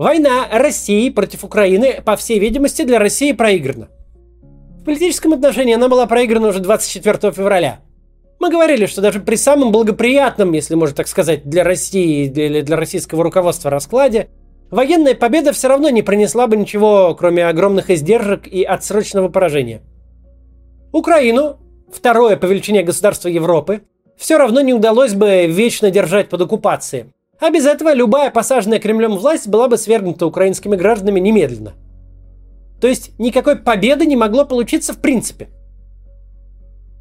Война России против Украины, по всей видимости, для России проиграна. В политическом отношении она была проиграна уже 24 февраля. Мы говорили, что даже при самом благоприятном, если можно так сказать, для России или для российского руководства раскладе, военная победа все равно не принесла бы ничего, кроме огромных издержек и отсрочного поражения. Украину, второе по величине государство Европы, все равно не удалось бы вечно держать под оккупацией. А без этого любая посаженная Кремлем власть была бы свергнута украинскими гражданами немедленно. То есть никакой победы не могло получиться в принципе.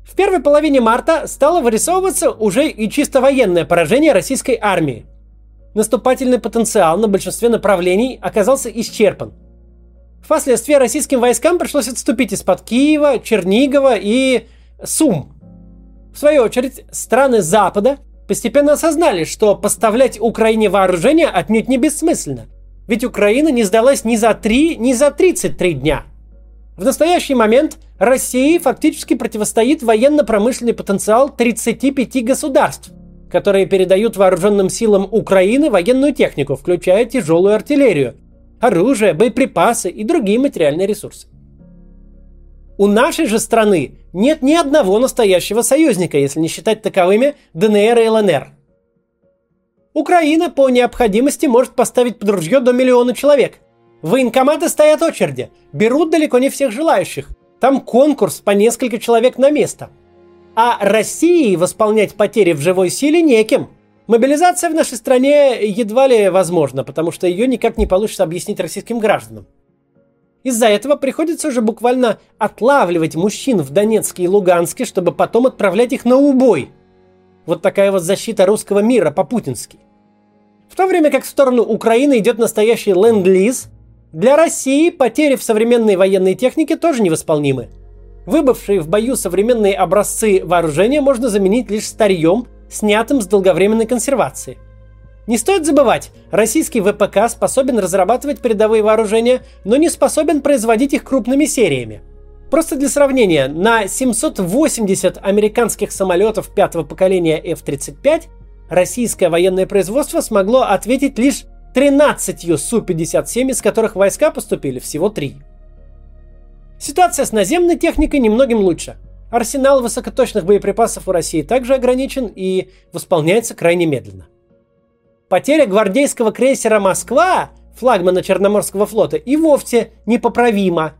В первой половине марта стало вырисовываться уже и чисто военное поражение российской армии. Наступательный потенциал на большинстве направлений оказался исчерпан. Впоследствии российским войскам пришлось отступить из-под Киева, Чернигова и Сум. В свою очередь, страны Запада постепенно осознали, что поставлять Украине вооружение отнюдь не бессмысленно. Ведь Украина не сдалась ни за 3, ни за 33 дня. В настоящий момент России фактически противостоит военно-промышленный потенциал 35 государств, которые передают вооруженным силам Украины военную технику, включая тяжелую артиллерию, оружие, боеприпасы и другие материальные ресурсы. У нашей же страны нет ни одного настоящего союзника, если не считать таковыми ДНР и ЛНР. Украина по необходимости может поставить под ружье до миллиона человек. Военкоматы стоят очереди, берут далеко не всех желающих. Там конкурс по несколько человек на место. А России восполнять потери в живой силе неким. Мобилизация в нашей стране едва ли возможна, потому что ее никак не получится объяснить российским гражданам. Из-за этого приходится уже буквально отлавливать мужчин в Донецке и Луганске, чтобы потом отправлять их на убой. Вот такая вот защита русского мира по-путински. В то время как в сторону Украины идет настоящий ленд-лиз, для России потери в современной военной технике тоже невосполнимы. Выбывшие в бою современные образцы вооружения можно заменить лишь старьем, снятым с долговременной консервации – не стоит забывать, российский ВПК способен разрабатывать передовые вооружения, но не способен производить их крупными сериями. Просто для сравнения, на 780 американских самолетов пятого поколения F-35 российское военное производство смогло ответить лишь 13 Су-57, из которых войска поступили всего 3. Ситуация с наземной техникой немногим лучше. Арсенал высокоточных боеприпасов у России также ограничен и восполняется крайне медленно. Потеря гвардейского крейсера «Москва», флагмана Черноморского флота, и вовсе непоправима.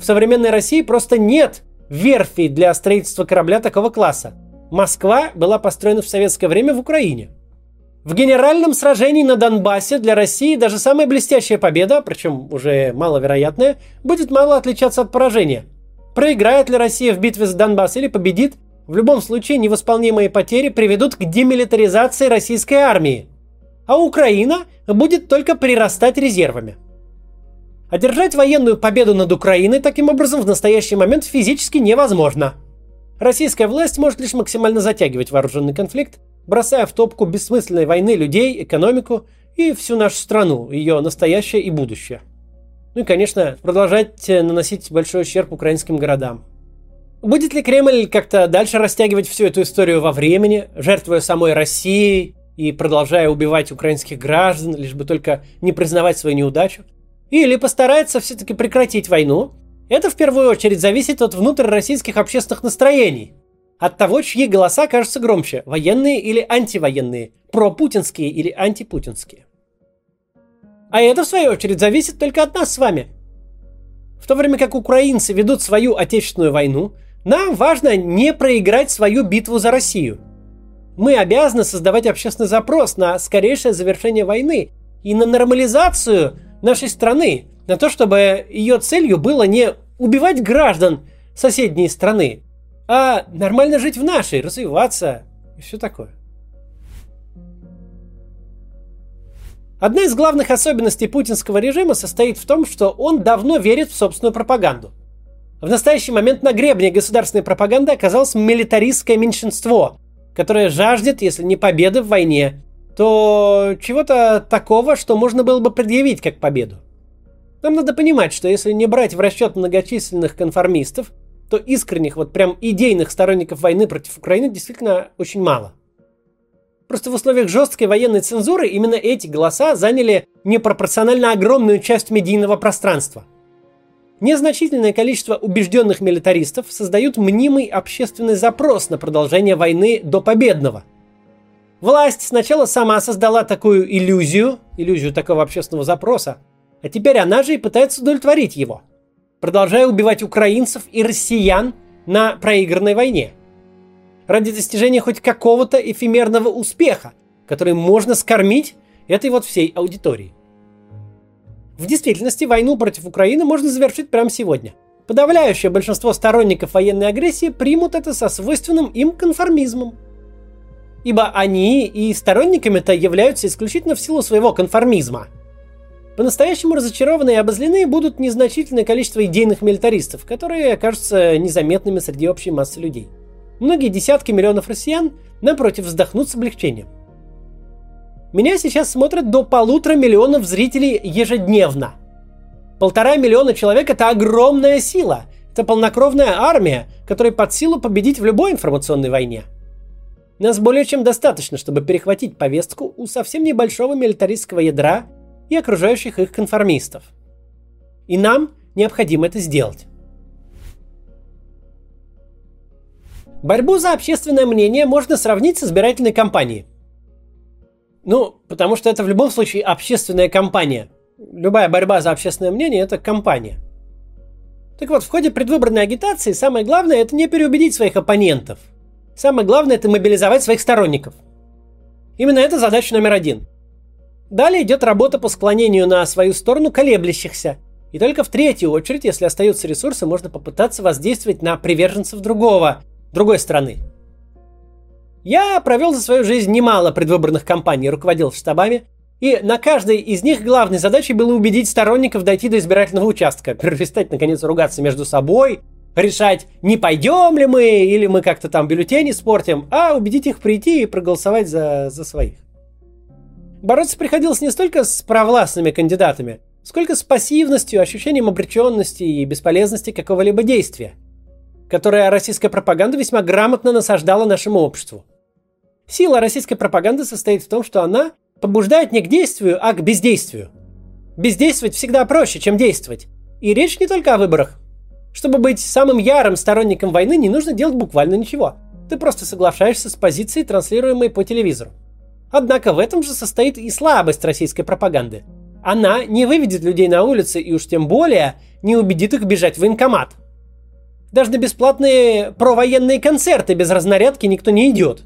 В современной России просто нет верфи для строительства корабля такого класса. Москва была построена в советское время в Украине. В генеральном сражении на Донбассе для России даже самая блестящая победа, причем уже маловероятная, будет мало отличаться от поражения. Проиграет ли Россия в битве за Донбасс или победит, в любом случае невосполнимые потери приведут к демилитаризации российской армии – а Украина будет только прирастать резервами. Одержать военную победу над Украиной таким образом в настоящий момент физически невозможно. Российская власть может лишь максимально затягивать вооруженный конфликт, бросая в топку бессмысленной войны людей, экономику и всю нашу страну, ее настоящее и будущее. Ну и, конечно, продолжать наносить большой ущерб украинским городам. Будет ли Кремль как-то дальше растягивать всю эту историю во времени, жертвуя самой Россией, и продолжая убивать украинских граждан, лишь бы только не признавать свою неудачу, или постарается все-таки прекратить войну, это в первую очередь зависит от внутрироссийских общественных настроений, от того, чьи голоса кажутся громче, военные или антивоенные, пропутинские или антипутинские. А это, в свою очередь, зависит только от нас с вами. В то время как украинцы ведут свою отечественную войну, нам важно не проиграть свою битву за Россию – мы обязаны создавать общественный запрос на скорейшее завершение войны и на нормализацию нашей страны, на то, чтобы ее целью было не убивать граждан соседней страны, а нормально жить в нашей, развиваться и все такое. Одна из главных особенностей путинского режима состоит в том, что он давно верит в собственную пропаганду. В настоящий момент на гребне государственной пропаганды оказалось милитаристское меньшинство, которая жаждет, если не победы в войне, то чего-то такого, что можно было бы предъявить как победу. Нам надо понимать, что если не брать в расчет многочисленных конформистов, то искренних, вот прям идейных сторонников войны против Украины действительно очень мало. Просто в условиях жесткой военной цензуры именно эти голоса заняли непропорционально огромную часть медийного пространства. Незначительное количество убежденных милитаристов создают мнимый общественный запрос на продолжение войны до победного. Власть сначала сама создала такую иллюзию, иллюзию такого общественного запроса, а теперь она же и пытается удовлетворить его, продолжая убивать украинцев и россиян на проигранной войне – ради достижения хоть какого-то эфемерного успеха, который можно скормить этой вот всей аудитории. В действительности войну против Украины можно завершить прямо сегодня. Подавляющее большинство сторонников военной агрессии примут это со свойственным им конформизмом. Ибо они и сторонниками-то являются исключительно в силу своего конформизма. По-настоящему разочарованы и обозлены будут незначительное количество идейных милитаристов, которые окажутся незаметными среди общей массы людей – Многие десятки миллионов россиян, напротив, вздохнут с облегчением. Меня сейчас смотрят до полутора миллионов зрителей ежедневно. Полтора миллиона человек – это огромная сила. Это полнокровная армия, которой под силу победить в любой информационной войне. Нас более чем достаточно, чтобы перехватить повестку у совсем небольшого милитаристского ядра и окружающих их конформистов. И нам необходимо это сделать. Борьбу за общественное мнение можно сравнить с избирательной кампанией. Ну, потому что это в любом случае общественная кампания. Любая борьба за общественное мнение – это кампания. Так вот, в ходе предвыборной агитации самое главное – это не переубедить своих оппонентов. Самое главное – это мобилизовать своих сторонников. Именно это задача номер один. Далее идет работа по склонению на свою сторону колеблющихся. И только в третью очередь, если остаются ресурсы, можно попытаться воздействовать на приверженцев другого – другой страны. Я провел за свою жизнь немало предвыборных кампаний, руководил штабами, и на каждой из них главной задачей было убедить сторонников дойти до избирательного участка, перестать наконец ругаться между собой, решать, не пойдем ли мы, или мы как-то там бюллетени спортим, а убедить их прийти и проголосовать за, за своих. Бороться приходилось не столько с провластными кандидатами, сколько с пассивностью, ощущением обреченности и бесполезности какого-либо действия – которое российская пропаганда весьма грамотно насаждала нашему обществу. Сила российской пропаганды состоит в том, что она побуждает не к действию, а к бездействию. Бездействовать всегда проще, чем действовать. И речь не только о выборах. Чтобы быть самым ярым сторонником войны, не нужно делать буквально ничего. Ты просто соглашаешься с позицией, транслируемой по телевизору. Однако в этом же состоит и слабость российской пропаганды. Она не выведет людей на улицы и уж тем более не убедит их бежать в военкомат – даже на бесплатные провоенные концерты без разнарядки никто не идет.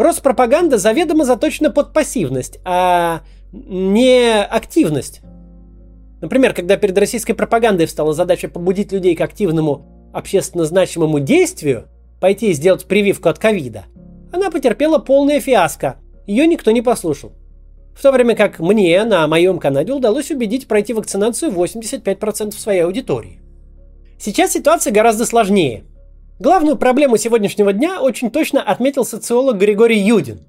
Роспропаганда заведомо заточена под пассивность, а не активность. Например, когда перед российской пропагандой встала задача побудить людей к активному общественно значимому действию, пойти и сделать прививку от ковида, она потерпела полное фиаско. Ее никто не послушал. В то время как мне на моем канале удалось убедить пройти вакцинацию 85% своей аудитории. Сейчас ситуация гораздо сложнее. Главную проблему сегодняшнего дня очень точно отметил социолог Григорий Юдин.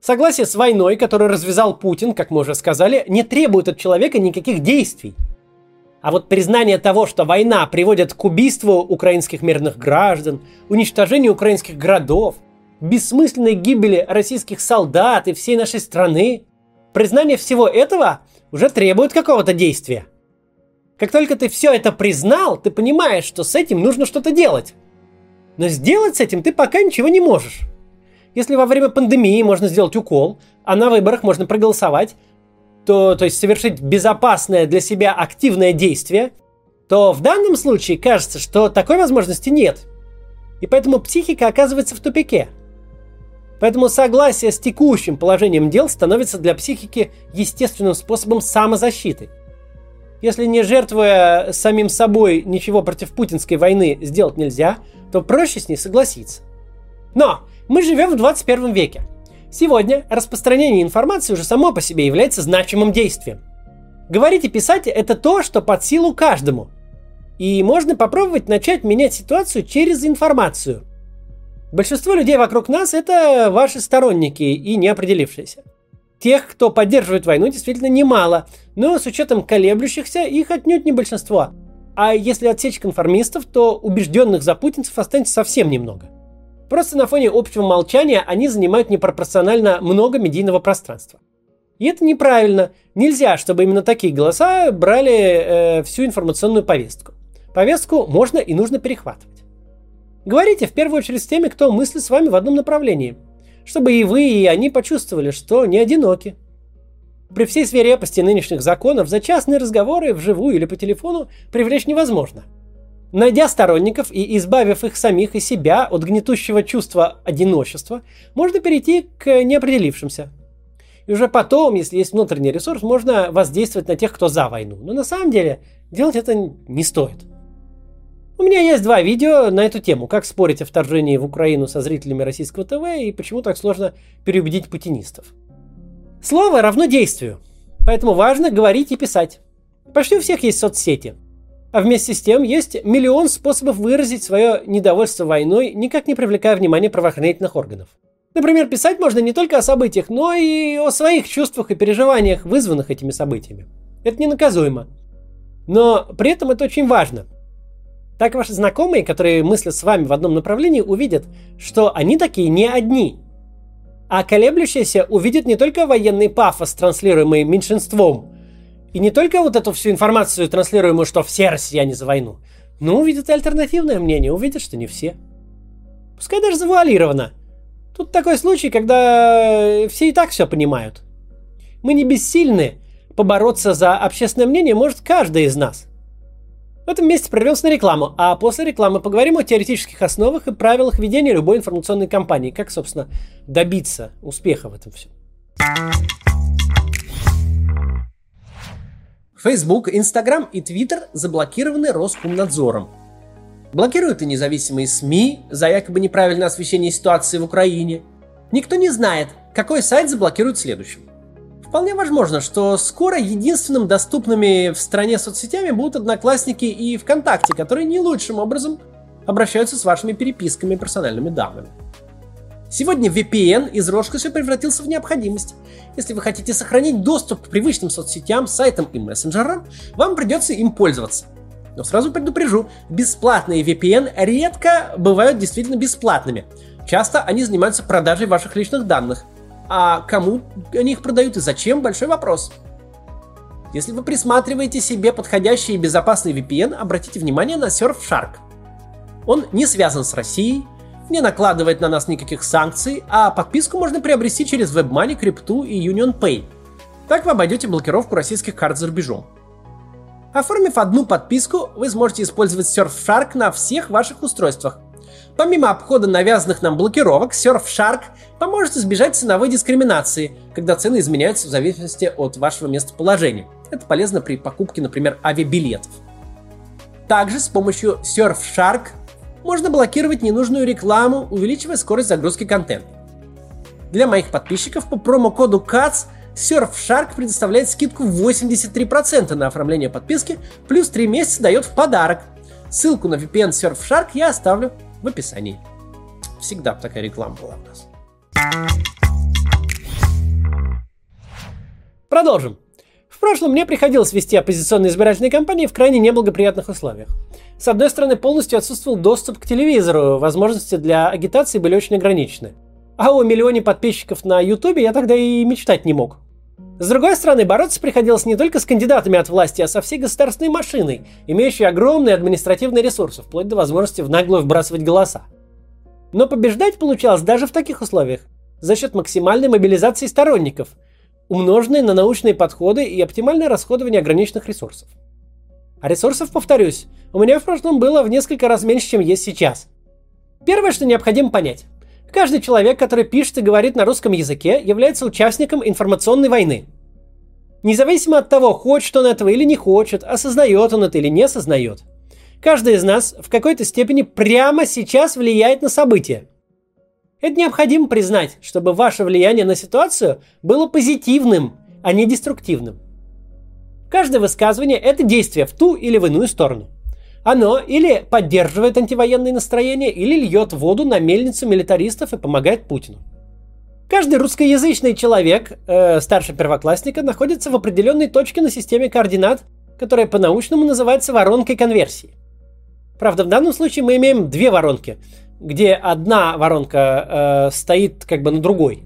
Согласие с войной, которую развязал Путин, как мы уже сказали, не требует от человека никаких действий. А вот признание того, что война приводит к убийству украинских мирных граждан, уничтожению украинских городов, бессмысленной гибели российских солдат и всей нашей страны, признание всего этого уже требует какого-то действия – как только ты все это признал, ты понимаешь, что с этим нужно что-то делать. Но сделать с этим ты пока ничего не можешь. Если во время пандемии можно сделать укол, а на выборах можно проголосовать, то, то есть совершить безопасное для себя активное действие, то в данном случае кажется, что такой возможности нет. И поэтому психика оказывается в тупике. Поэтому согласие с текущим положением дел становится для психики естественным способом самозащиты – если не жертвуя самим собой ничего против путинской войны сделать нельзя, то проще с ней согласиться. Но мы живем в 21 веке. Сегодня распространение информации уже само по себе является значимым действием. Говорить и писать – это то, что под силу каждому. И можно попробовать начать менять ситуацию через информацию. Большинство людей вокруг нас – это ваши сторонники и неопределившиеся. Тех, кто поддерживает войну, действительно немало, но с учетом колеблющихся их отнюдь не большинство. А если отсечь конформистов, то убежденных за путинцев останется совсем немного. Просто на фоне общего молчания они занимают непропорционально много медийного пространства. И это неправильно. Нельзя, чтобы именно такие голоса брали э, всю информационную повестку. Повестку можно и нужно перехватывать. Говорите в первую очередь с теми, кто мыслит с вами в одном направлении, чтобы и вы, и они почувствовали, что не одиноки. При всей свирепости нынешних законов за частные разговоры вживую или по телефону привлечь невозможно. Найдя сторонников и избавив их самих и себя от гнетущего чувства одиночества, можно перейти к неопределившимся. И уже потом, если есть внутренний ресурс, можно воздействовать на тех, кто за войну. Но на самом деле делать это не стоит. У меня есть два видео на эту тему, как спорить о вторжении в Украину со зрителями российского ТВ и почему так сложно переубедить путинистов. Слово равно действию, поэтому важно говорить и писать. Почти у всех есть соцсети. А вместе с тем есть миллион способов выразить свое недовольство войной, никак не привлекая внимания правоохранительных органов. Например, писать можно не только о событиях, но и о своих чувствах и переживаниях, вызванных этими событиями. Это ненаказуемо. Но при этом это очень важно – так ваши знакомые, которые мыслят с вами в одном направлении, увидят, что они такие не одни. А колеблющиеся увидят не только военный пафос, транслируемый меньшинством, и не только вот эту всю информацию, транслируемую, что все россияне за войну, но увидят и альтернативное мнение, увидят, что не все. Пускай даже завуалировано. Тут такой случай, когда все и так все понимают. Мы не бессильны побороться за общественное мнение может каждый из нас. В этом месте прервемся на рекламу, а после рекламы поговорим о теоретических основах и правилах ведения любой информационной кампании. Как, собственно, добиться успеха в этом всем. Facebook, Instagram и Twitter заблокированы Роскомнадзором. Блокируют и независимые СМИ за якобы неправильное освещение ситуации в Украине. Никто не знает, какой сайт заблокируют следующим. Вполне возможно, что скоро единственным доступными в стране соцсетями будут Одноклассники и ВКонтакте, которые не лучшим образом обращаются с вашими переписками и персональными данными. Сегодня VPN из роскоши превратился в необходимость. Если вы хотите сохранить доступ к привычным соцсетям, сайтам и мессенджерам, вам придется им пользоваться. Но сразу предупрежу, бесплатные VPN редко бывают действительно бесплатными. Часто они занимаются продажей ваших личных данных – а кому они их продают и зачем? Большой вопрос. Если вы присматриваете себе подходящий и безопасный VPN, обратите внимание на Surfshark. Он не связан с Россией, не накладывает на нас никаких санкций, а подписку можно приобрести через WebMoney, Крипту и UnionPay. Так вы обойдете блокировку российских карт за рубежом. Оформив одну подписку, вы сможете использовать Surfshark на всех ваших устройствах, Помимо обхода навязанных нам блокировок, Surfshark поможет избежать ценовой дискриминации, когда цены изменяются в зависимости от вашего местоположения. Это полезно при покупке, например, авиабилетов. Также с помощью Surfshark можно блокировать ненужную рекламу, увеличивая скорость загрузки контента. Для моих подписчиков по промокоду CATS Surfshark предоставляет скидку 83% на оформление подписки, плюс 3 месяца дает в подарок. Ссылку на VPN Surfshark я оставлю в описании. Всегда такая реклама была у нас. Продолжим. В прошлом мне приходилось вести оппозиционные избирательные кампании в крайне неблагоприятных условиях. С одной стороны, полностью отсутствовал доступ к телевизору, возможности для агитации были очень ограничены. А о миллионе подписчиков на Ютубе я тогда и мечтать не мог. С другой стороны, бороться приходилось не только с кандидатами от власти, а со всей государственной машиной, имеющей огромные административные ресурсы, вплоть до возможности в наглую вбрасывать голоса. Но побеждать получалось даже в таких условиях за счет максимальной мобилизации сторонников, умноженной на научные подходы и оптимальное расходование ограниченных ресурсов. А ресурсов, повторюсь, у меня в прошлом было в несколько раз меньше, чем есть сейчас. Первое, что необходимо понять. Каждый человек, который пишет и говорит на русском языке, является участником информационной войны. Независимо от того, хочет он этого или не хочет, осознает он это или не осознает. Каждый из нас в какой-то степени прямо сейчас влияет на события. Это необходимо признать, чтобы ваше влияние на ситуацию было позитивным, а не деструктивным. Каждое высказывание – это действие в ту или в иную сторону – оно или поддерживает антивоенные настроения, или льет воду на мельницу милитаристов и помогает Путину. Каждый русскоязычный человек, э, старше первоклассника, находится в определенной точке на системе координат, которая по-научному называется воронкой конверсии. Правда, в данном случае мы имеем две воронки. где одна воронка э, стоит как бы на другой.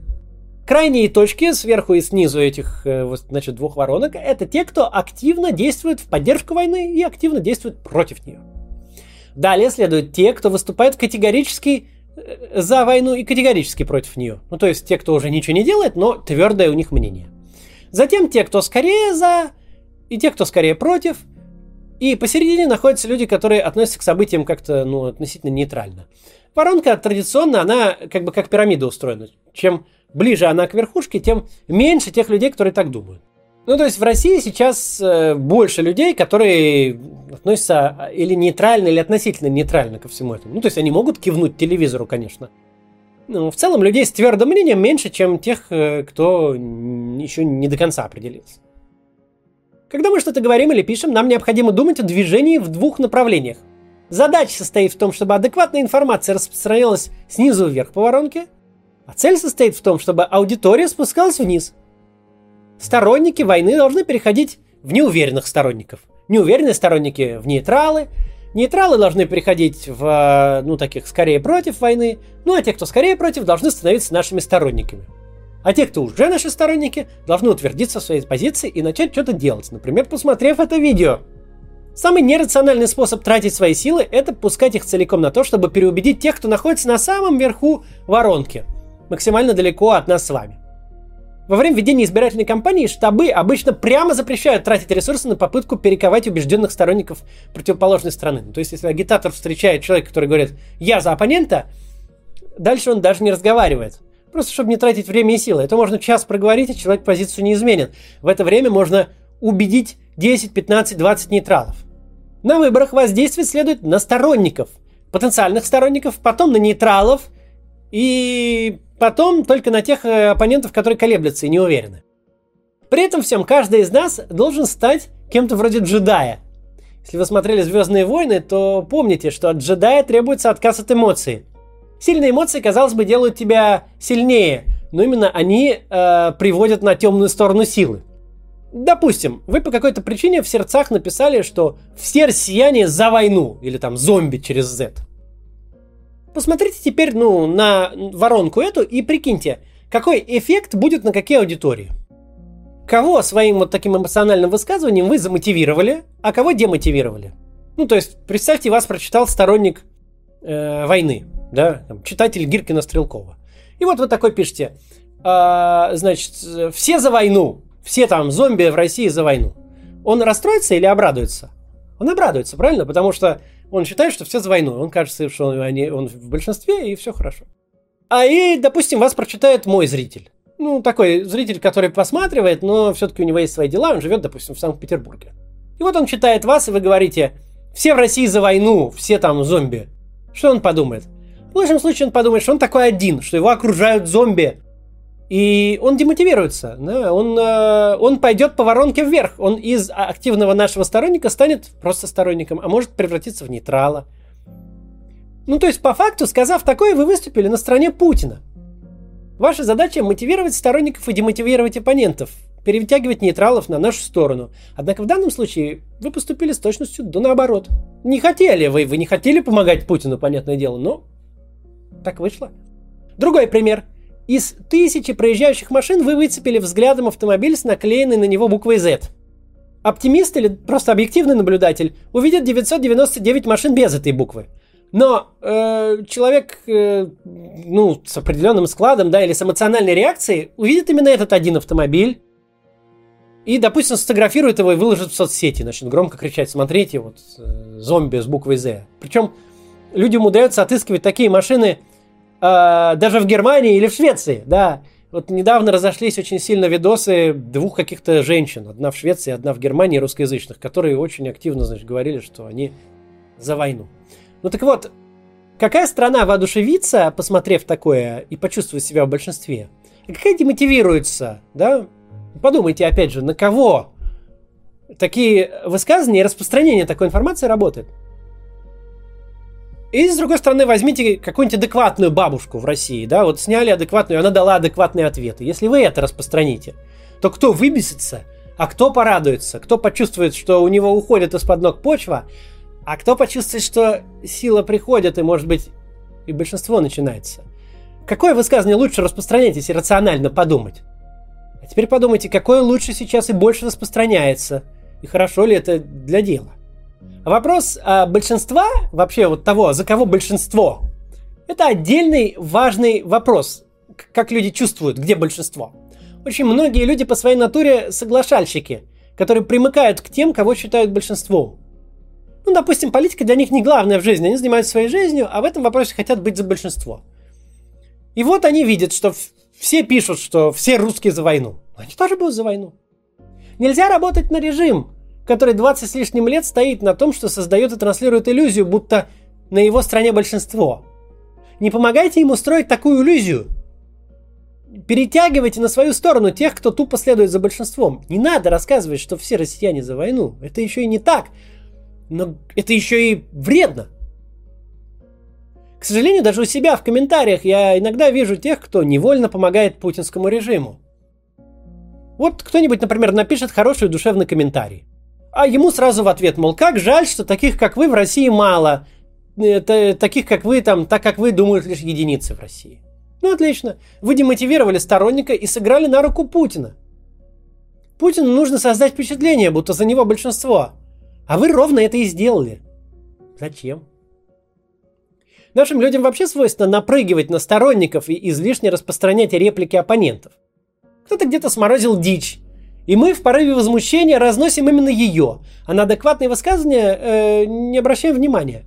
Крайние точки сверху и снизу этих э, значит, двух воронок это те, кто активно действует в поддержку войны и активно действует против нее. Далее следуют те, кто выступает категорически э, за войну и категорически против нее. Ну, то есть те, кто уже ничего не делает, но твердое у них мнение. Затем те, кто скорее за, и те, кто скорее против. И посередине находятся люди, которые относятся к событиям как-то, ну, относительно нейтрально. Воронка традиционно, она как бы как пирамида устроена. Чем ближе она к верхушке, тем меньше тех людей, которые так думают. Ну, то есть в России сейчас э, больше людей, которые относятся а, или нейтрально, или относительно нейтрально ко всему этому. Ну, то есть они могут кивнуть телевизору, конечно. Но в целом людей с твердым мнением меньше, чем тех, э, кто еще не до конца определился. Когда мы что-то говорим или пишем, нам необходимо думать о движении в двух направлениях. Задача состоит в том, чтобы адекватная информация распространялась снизу вверх по воронке, а цель состоит в том, чтобы аудитория спускалась вниз – сторонники войны должны переходить в неуверенных сторонников. Неуверенные сторонники в нейтралы. Нейтралы должны переходить в, э, ну, таких скорее против войны. Ну, а те, кто скорее против, должны становиться нашими сторонниками. А те, кто уже наши сторонники, должны утвердиться в своей позиции и начать что-то делать. Например, посмотрев это видео. Самый нерациональный способ тратить свои силы – это пускать их целиком на то, чтобы переубедить тех, кто находится на самом верху воронки, максимально далеко от нас с вами. Во время ведения избирательной кампании штабы обычно прямо запрещают тратить ресурсы на попытку перековать убежденных сторонников противоположной страны. То есть, если агитатор встречает человека, который говорит «я за оппонента», дальше он даже не разговаривает. Просто чтобы не тратить время и силы. Это можно час проговорить, и человек позицию не изменит. В это время можно убедить 10, 15, 20 нейтралов. На выборах воздействие следует на сторонников, потенциальных сторонников, потом на нейтралов и Потом только на тех э, оппонентов, которые колеблются и не уверены. При этом всем каждый из нас должен стать кем-то вроде джедая. Если вы смотрели «Звездные войны», то помните, что от джедая требуется отказ от эмоций. Сильные эмоции, казалось бы, делают тебя сильнее, но именно они э, приводят на темную сторону силы. Допустим, вы по какой-то причине в сердцах написали, что все россияне за войну, или там зомби через Z. Посмотрите теперь ну, на воронку эту и прикиньте, какой эффект будет на какие аудитории. Кого своим вот таким эмоциональным высказыванием вы замотивировали, а кого демотивировали. Ну, то есть, представьте, вас прочитал сторонник э, войны, да, там, читатель Гиркина Стрелкова. И вот вы такой пишете, э, значит, все за войну, все там зомби в России за войну. Он расстроится или обрадуется? Он обрадуется, правильно? Потому что он считает, что все за войну. Он кажется, что он, они, он в большинстве, и все хорошо. А и, допустим, вас прочитает мой зритель. Ну, такой зритель, который посматривает, но все-таки у него есть свои дела, он живет, допустим, в Санкт-Петербурге. И вот он читает вас, и вы говорите, все в России за войну, все там зомби. Что он подумает? В лучшем случае он подумает, что он такой один, что его окружают зомби, и он демотивируется, да? он, э, он пойдет по воронке вверх. Он из активного нашего сторонника станет просто сторонником, а может превратиться в нейтрала. Ну, то есть, по факту, сказав такое, вы выступили на стороне Путина. Ваша задача мотивировать сторонников и демотивировать оппонентов, перетягивать нейтралов на нашу сторону. Однако в данном случае вы поступили с точностью до наоборот. Не хотели вы, вы не хотели помогать Путину, понятное дело, но так вышло. Другой пример. Из тысячи проезжающих машин вы выцепили взглядом автомобиль с наклеенной на него буквой Z. Оптимист или просто объективный наблюдатель увидит 999 машин без этой буквы. Но э, человек, э, ну, с определенным складом, да, или с эмоциональной реакцией, увидит именно этот один автомобиль и, допустим, сфотографирует его и выложит в соцсети, начнет громко кричать, смотрите, вот, э, зомби с буквой Z. Причем люди умудряются отыскивать такие машины даже в Германии или в Швеции, да. Вот недавно разошлись очень сильно видосы двух каких-то женщин, одна в Швеции, одна в Германии, русскоязычных, которые очень активно, значит, говорили, что они за войну. Ну так вот, какая страна воодушевится, посмотрев такое, и почувствовать себя в большинстве? И какая демотивируется, да? Подумайте, опять же, на кого такие высказывания и распространение такой информации работает? И с другой стороны, возьмите какую-нибудь адекватную бабушку в России, да, вот сняли адекватную, она дала адекватные ответы. Если вы это распространите, то кто выбесится, а кто порадуется, кто почувствует, что у него уходит из-под ног почва, а кто почувствует, что сила приходит и, может быть, и большинство начинается. Какое высказывание лучше распространять, если рационально подумать? А теперь подумайте, какое лучше сейчас и больше распространяется, и хорошо ли это для дела. Вопрос а большинства, вообще вот того, за кого большинство, это отдельный важный вопрос, как люди чувствуют, где большинство. Очень многие люди по своей натуре соглашальщики, которые примыкают к тем, кого считают большинством. Ну, допустим, политика для них не главная в жизни, они занимаются своей жизнью, а в этом вопросе хотят быть за большинство. И вот они видят, что все пишут, что все русские за войну. Они тоже будут за войну. Нельзя работать на режим, который 20 с лишним лет стоит на том, что создает и транслирует иллюзию, будто на его стороне большинство. Не помогайте ему строить такую иллюзию. Перетягивайте на свою сторону тех, кто тупо следует за большинством. Не надо рассказывать, что все россияне за войну. Это еще и не так. Но это еще и вредно. К сожалению, даже у себя в комментариях я иногда вижу тех, кто невольно помогает путинскому режиму. Вот кто-нибудь, например, напишет хороший душевный комментарий. А ему сразу в ответ, мол, как жаль, что таких, как вы, в России мало. Это, таких, как вы, там, так как вы, думают лишь единицы в России. Ну, отлично. Вы демотивировали сторонника и сыграли на руку Путина. Путину нужно создать впечатление, будто за него большинство. А вы ровно это и сделали. Зачем? Нашим людям вообще свойственно напрыгивать на сторонников и излишне распространять реплики оппонентов. Кто-то где-то сморозил дичь, и мы в порыве возмущения разносим именно ее, а на адекватные высказывания э, не обращаем внимания.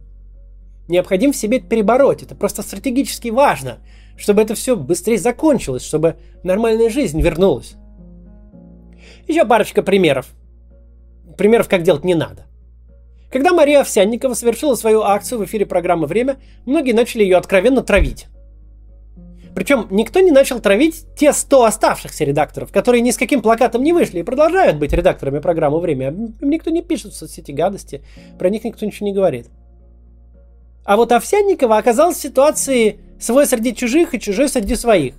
Необходимо в себе перебороть, это просто стратегически важно, чтобы это все быстрее закончилось, чтобы нормальная жизнь вернулась. Еще парочка примеров. Примеров, как делать не надо. Когда Мария Овсянникова совершила свою акцию в эфире программы «Время», многие начали ее откровенно травить. Причем никто не начал травить те 100 оставшихся редакторов, которые ни с каким плакатом не вышли и продолжают быть редакторами программы «Время». Им никто не пишет в соцсети гадости, про них никто ничего не говорит. А вот Овсянникова оказалась в ситуации свой среди чужих и чужой среди своих.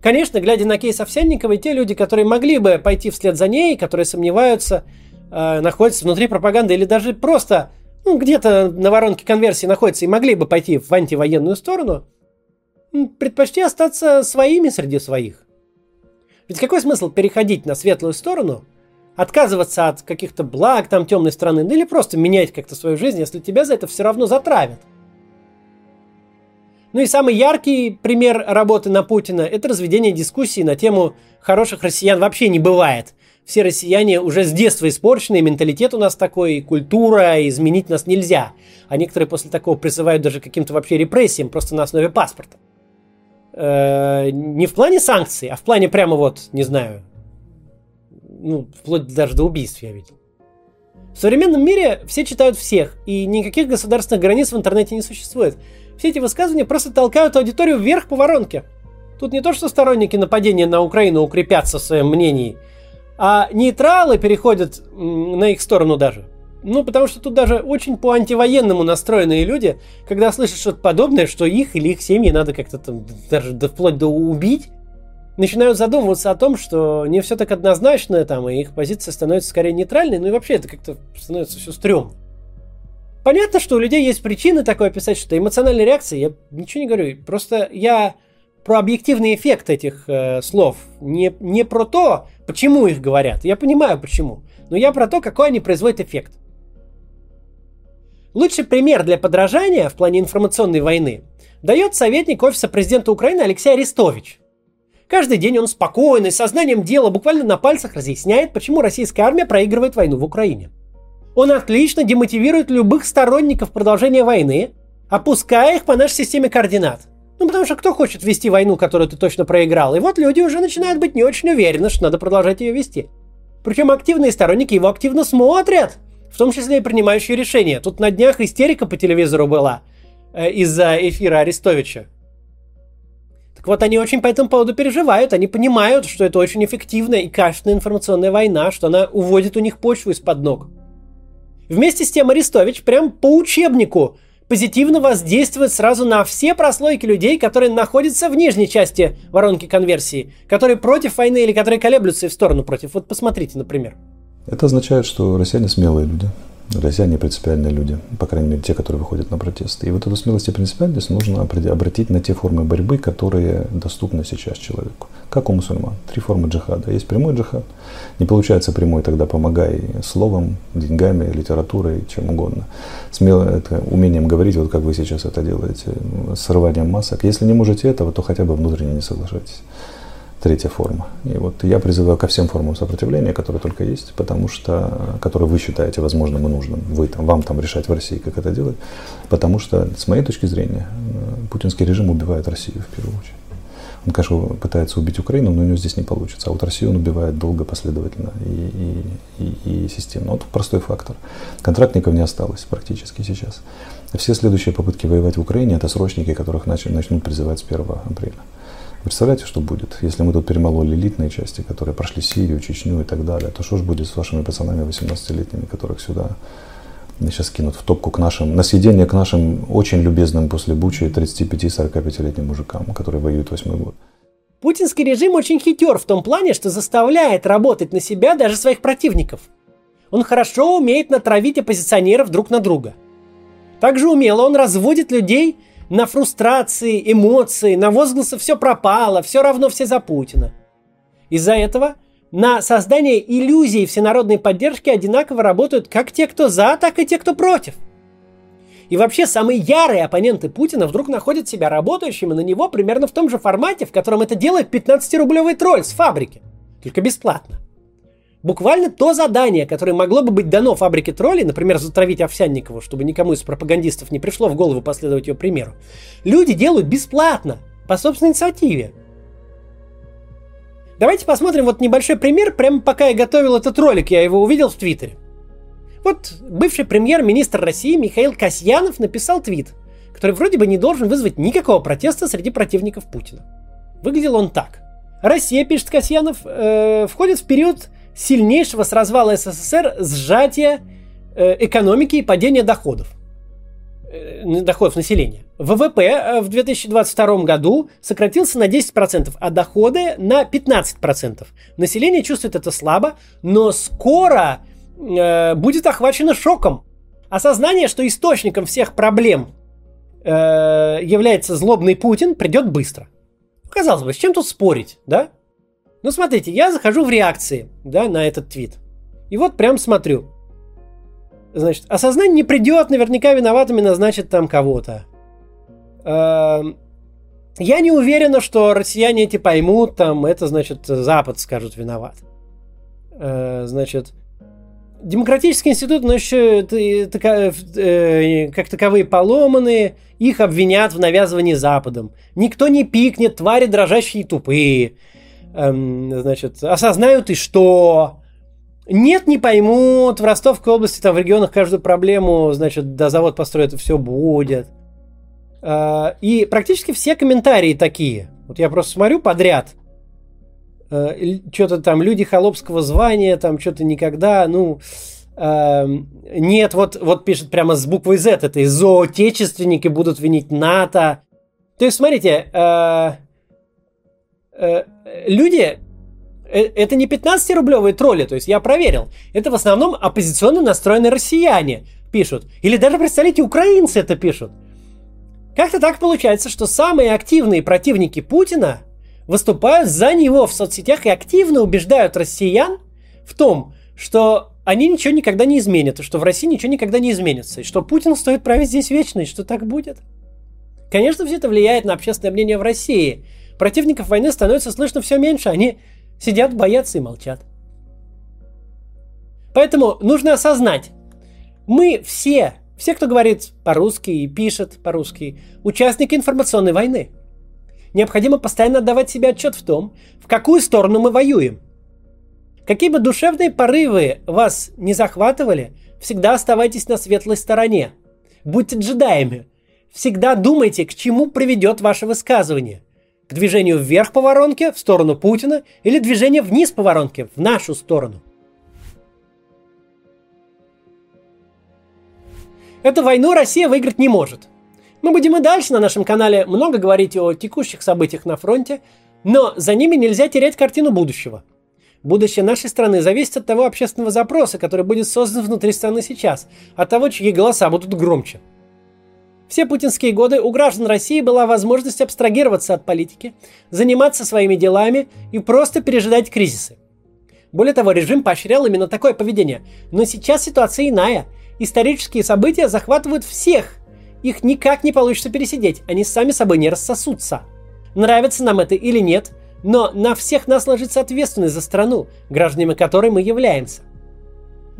Конечно, глядя на кейс Овсянниковой, те люди, которые могли бы пойти вслед за ней, которые сомневаются, э, находятся внутри пропаганды или даже просто ну, где-то на воронке конверсии находятся и могли бы пойти в антивоенную сторону – предпочти остаться своими среди своих. Ведь какой смысл переходить на светлую сторону, отказываться от каких-то благ там темной стороны, ну или просто менять как-то свою жизнь, если тебя за это все равно затравят? Ну и самый яркий пример работы на Путина – это разведение дискуссии на тему «хороших россиян вообще не бывает». Все россияне уже с детства испорчены, и менталитет у нас такой, и культура, и изменить нас нельзя. А некоторые после такого призывают даже каким-то вообще репрессиям просто на основе паспорта. Э, не в плане санкций, а в плане прямо вот, не знаю, ну, вплоть даже до убийств я видел. В современном мире все читают всех, и никаких государственных границ в интернете не существует. Все эти высказывания просто толкают аудиторию вверх по воронке. Тут не то, что сторонники нападения на Украину укрепятся в своем мнении, а нейтралы переходят на их сторону даже. Ну, потому что тут даже очень по антивоенному настроенные люди, когда слышат что-то подобное, что их или их семьи надо как-то там даже до, вплоть до убить, начинают задумываться о том, что не все так однозначно, там, и их позиция становится скорее нейтральной, ну и вообще это как-то становится все стрёмно. Понятно, что у людей есть причины такое писать, что эмоциональная реакция, я ничего не говорю, просто я про объективный эффект этих э, слов, не, не про то, почему их говорят, я понимаю почему, но я про то, какой они производят эффект. Лучший пример для подражания в плане информационной войны дает советник Офиса президента Украины Алексей Арестович. Каждый день он спокойно и сознанием дела буквально на пальцах разъясняет, почему российская армия проигрывает войну в Украине. Он отлично демотивирует любых сторонников продолжения войны, опуская их по нашей системе координат. Ну, потому что кто хочет вести войну, которую ты точно проиграл? И вот люди уже начинают быть не очень уверены, что надо продолжать ее вести. Причем активные сторонники его активно смотрят, в том числе и принимающие решения. Тут на днях истерика по телевизору была э, из-за эфира Арестовича. Так вот, они очень по этому поводу переживают, они понимают, что это очень эффективная и качественная информационная война, что она уводит у них почву из-под ног. Вместе с тем Арестович прям по учебнику позитивно воздействует сразу на все прослойки людей, которые находятся в нижней части воронки конверсии, которые против войны или которые колеблются в сторону против. Вот посмотрите, например. Это означает, что россияне смелые люди. Россияне принципиальные люди, по крайней мере, те, которые выходят на протесты. И вот эту смелость и принципиальность нужно обратить на те формы борьбы, которые доступны сейчас человеку. Как у мусульман. Три формы джихада. Есть прямой джихад. Не получается прямой, тогда помогай словом, деньгами, литературой, чем угодно. Смело, это умением говорить, вот как вы сейчас это делаете, срыванием масок. Если не можете этого, то хотя бы внутренне не соглашайтесь третья форма. И вот я призываю ко всем формам сопротивления, которые только есть, потому что, которые вы считаете возможным и нужным, вы там, вам там решать в России, как это делать, потому что, с моей точки зрения, э, путинский режим убивает Россию в первую очередь. Он, конечно, пытается убить Украину, но у него здесь не получится. А вот Россию он убивает долго, последовательно и, и, и, и системно. Вот простой фактор. Контрактников не осталось практически сейчас. Все следующие попытки воевать в Украине – это срочники, которых начнут призывать с 1 апреля. Представляете, что будет, если мы тут перемололи элитные части, которые прошли Сирию, Чечню и так далее, то что же будет с вашими пацанами 18-летними, которых сюда сейчас кинут в топку к нашим, на съедение к нашим очень любезным после Бучи 35-45-летним мужикам, которые воюют восьмой год. Путинский режим очень хитер в том плане, что заставляет работать на себя даже своих противников. Он хорошо умеет натравить оппозиционеров друг на друга. Также умело он разводит людей на фрустрации, эмоции, на возгласы «все пропало», «все равно все за Путина». Из-за этого на создание иллюзии всенародной поддержки одинаково работают как те, кто за, так и те, кто против. И вообще самые ярые оппоненты Путина вдруг находят себя работающими на него примерно в том же формате, в котором это делает 15-рублевый тролль с фабрики. Только бесплатно. Буквально то задание, которое могло бы быть дано фабрике троллей, например, затравить Овсянникову, чтобы никому из пропагандистов не пришло в голову последовать ее примеру, люди делают бесплатно, по собственной инициативе. Давайте посмотрим вот небольшой пример, прямо пока я готовил этот ролик, я его увидел в Твиттере. Вот бывший премьер-министр России Михаил Касьянов написал твит, который вроде бы не должен вызвать никакого протеста среди противников Путина. Выглядел он так. Россия, пишет Касьянов, э, входит в период сильнейшего с развала СССР сжатия э, экономики и падения доходов э, доходов населения. ВВП э, в 2022 году сократился на 10%, а доходы на 15%. Население чувствует это слабо, но скоро э, будет охвачено шоком. Осознание, что источником всех проблем э, является злобный Путин, придет быстро. Казалось бы, с чем тут спорить, да? Ну, смотрите, я захожу в реакции, да, на этот твит. И вот прям смотрю. Значит, осознание не придет, наверняка виноватыми назначат там кого-то. Эм, я не уверена, что россияне эти поймут, там, это, значит, Запад скажут виноват. Э, значит, демократический институт, но еще э, как таковые поломанные, их обвинят в навязывании Западом. Никто не пикнет, твари дрожащие и тупые эм, значит, осознают и что. Нет, не поймут. В Ростовской области, там в регионах каждую проблему, значит, до завод построят, все будет. Э, и практически все комментарии такие. Вот я просто смотрю подряд. Э, что-то там люди холопского звания, там что-то никогда, ну... Э, нет, вот, вот пишет прямо с буквой Z, это и зоотечественники будут винить НАТО. То есть, смотрите, э, люди э, это не 15-рублевые тролли, то есть я проверил. Это в основном оппозиционно настроенные россияне пишут. Или даже, представляете, украинцы это пишут. Как-то так получается, что самые активные противники Путина выступают за него в соцсетях и активно убеждают россиян в том, что они ничего никогда не изменят, и что в России ничего никогда не изменится, и что Путин стоит править здесь вечно, и что так будет. Конечно, все это влияет на общественное мнение в России – Противников войны становится слышно все меньше, они сидят, боятся и молчат. Поэтому нужно осознать, мы все, все, кто говорит по-русски и пишет по-русски, участники информационной войны. Необходимо постоянно отдавать себе отчет в том, в какую сторону мы воюем. Какие бы душевные порывы вас не захватывали, всегда оставайтесь на светлой стороне. Будьте джедаями. Всегда думайте, к чему приведет ваше высказывание – к движению вверх по воронке, в сторону Путина, или движение вниз по воронке, в нашу сторону. Эту войну Россия выиграть не может. Мы будем и дальше на нашем канале много говорить о текущих событиях на фронте, но за ними нельзя терять картину будущего. Будущее нашей страны зависит от того общественного запроса, который будет создан внутри страны сейчас, от того, чьи голоса будут громче. Все путинские годы у граждан России была возможность абстрагироваться от политики, заниматься своими делами и просто пережидать кризисы. Более того, режим поощрял именно такое поведение. Но сейчас ситуация иная. Исторические события захватывают всех. Их никак не получится пересидеть, они сами собой не рассосутся. Нравится нам это или нет, но на всех нас ложится ответственность за страну, гражданами которой мы являемся.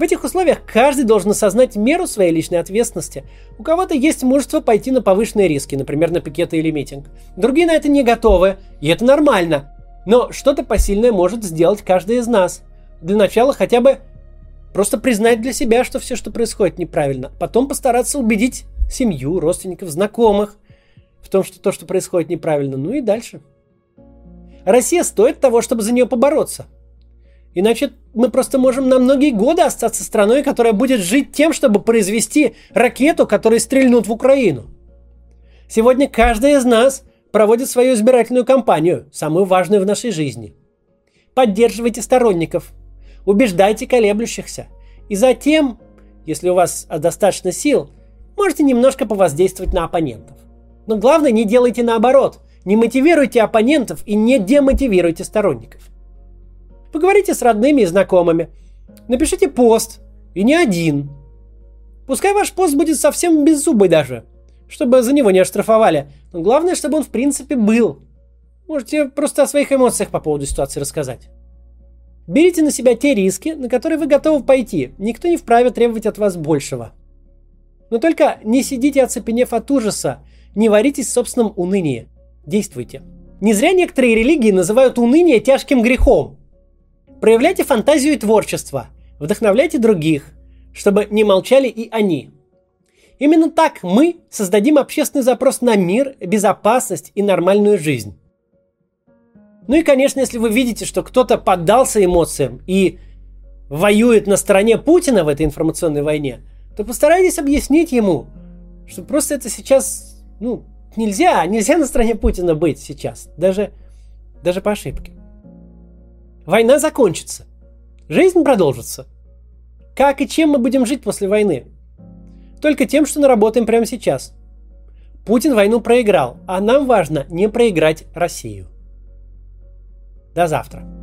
В этих условиях каждый должен осознать меру своей личной ответственности. У кого-то есть мужество пойти на повышенные риски, например, на пикеты или митинг. Другие на это не готовы, и это нормально. Но что-то посильное может сделать каждый из нас. Для начала хотя бы просто признать для себя, что все, что происходит, неправильно. Потом постараться убедить семью, родственников, знакомых в том, что то, что происходит, неправильно. Ну и дальше. Россия стоит того, чтобы за нее побороться. Иначе мы просто можем на многие годы остаться страной, которая будет жить тем, чтобы произвести ракету, которая стрельнут в Украину. Сегодня каждый из нас проводит свою избирательную кампанию, самую важную в нашей жизни. Поддерживайте сторонников, убеждайте колеблющихся. И затем, если у вас достаточно сил, можете немножко повоздействовать на оппонентов. Но главное, не делайте наоборот. Не мотивируйте оппонентов и не демотивируйте сторонников. Поговорите с родными и знакомыми. Напишите пост. И не один. Пускай ваш пост будет совсем беззубый даже чтобы за него не оштрафовали. Но главное, чтобы он в принципе был. Можете просто о своих эмоциях по поводу ситуации рассказать. Берите на себя те риски, на которые вы готовы пойти. Никто не вправе требовать от вас большего. Но только не сидите оцепенев от ужаса, не варитесь в собственном унынии. Действуйте. Не зря некоторые религии называют уныние тяжким грехом. Проявляйте фантазию и творчество, вдохновляйте других, чтобы не молчали и они – Именно так мы создадим общественный запрос на мир, безопасность и нормальную жизнь. Ну и, конечно, если вы видите, что кто-то поддался эмоциям и воюет на стороне Путина в этой информационной войне, то постарайтесь объяснить ему, что просто это сейчас, ну, нельзя, нельзя на стороне Путина быть сейчас, даже, даже по ошибке. Война закончится, жизнь продолжится. Как и чем мы будем жить после войны? Только тем, что наработаем прямо сейчас. Путин войну проиграл, а нам важно не проиграть Россию. До завтра.